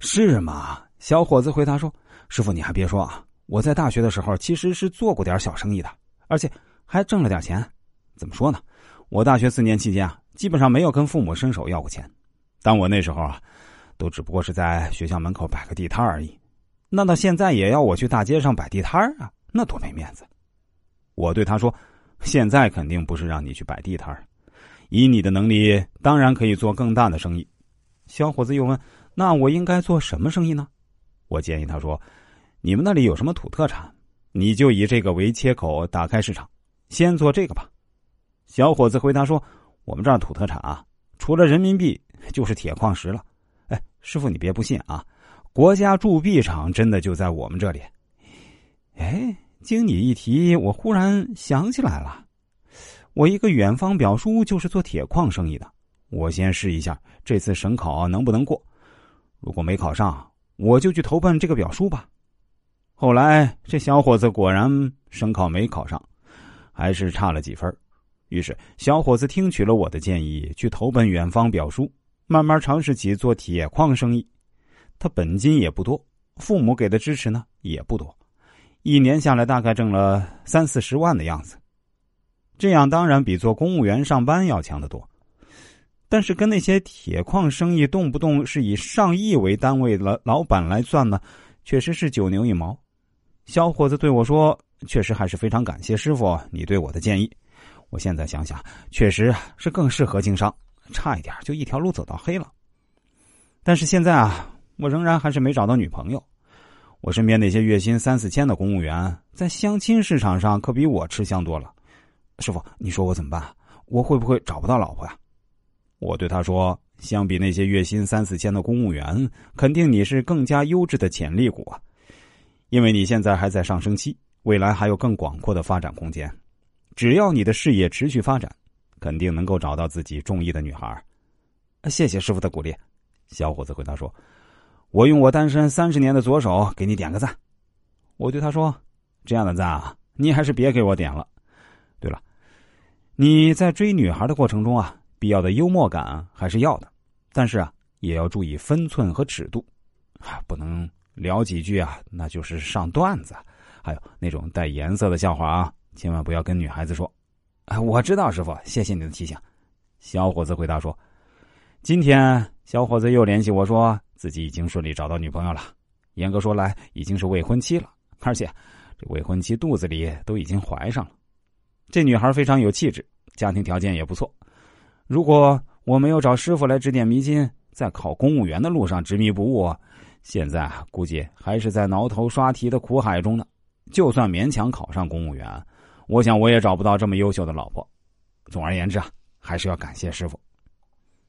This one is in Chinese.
是吗？小伙子回答说：“师傅，你还别说啊，我在大学的时候其实是做过点小生意的，而且还挣了点钱。怎么说呢？我大学四年期间啊，基本上没有跟父母伸手要过钱。但我那时候啊，都只不过是在学校门口摆个地摊而已。那到现在也要我去大街上摆地摊啊，那多没面子！”我对他说：“现在肯定不是让你去摆地摊以你的能力，当然可以做更大的生意。”小伙子又问：“那我应该做什么生意呢？”我建议他说：“你们那里有什么土特产？你就以这个为切口，打开市场，先做这个吧。”小伙子回答说：“我们这儿土特产啊，除了人民币就是铁矿石了。”哎，师傅，你别不信啊，国家铸币厂真的就在我们这里。哎，经你一提，我忽然想起来了，我一个远方表叔就是做铁矿生意的。我先试一下这次省考能不能过，如果没考上。我就去投奔这个表叔吧。后来这小伙子果然省考没考上，还是差了几分。于是小伙子听取了我的建议，去投奔远方表叔，慢慢尝试起做铁矿生意。他本金也不多，父母给的支持呢也不多，一年下来大概挣了三四十万的样子。这样当然比做公务员上班要强得多。但是跟那些铁矿生意动不动是以上亿为单位的老板来算呢，确实是九牛一毛。小伙子对我说：“确实还是非常感谢师傅你对我的建议。我现在想想，确实是更适合经商，差一点就一条路走到黑了。但是现在啊，我仍然还是没找到女朋友。我身边那些月薪三四千的公务员，在相亲市场上可比我吃香多了。师傅，你说我怎么办？我会不会找不到老婆呀？”我对他说：“相比那些月薪三四千的公务员，肯定你是更加优质的潜力股啊！因为你现在还在上升期，未来还有更广阔的发展空间。只要你的事业持续发展，肯定能够找到自己中意的女孩。”谢谢师傅的鼓励。小伙子回答说：“我用我单身三十年的左手给你点个赞。”我对他说：“这样的赞啊，你还是别给我点了。对了，你在追女孩的过程中啊。”必要的幽默感还是要的，但是啊，也要注意分寸和尺度，啊，不能聊几句啊，那就是上段子。还有那种带颜色的笑话啊，千万不要跟女孩子说。啊，我知道，师傅，谢谢你的提醒。小伙子回答说：“今天小伙子又联系我说，自己已经顺利找到女朋友了。严格说来，已经是未婚妻了，而且这未婚妻肚子里都已经怀上了。这女孩非常有气质，家庭条件也不错。”如果我没有找师傅来指点迷津，在考公务员的路上执迷不悟，现在估计还是在挠头刷题的苦海中呢。就算勉强考上公务员，我想我也找不到这么优秀的老婆。总而言之啊，还是要感谢师傅。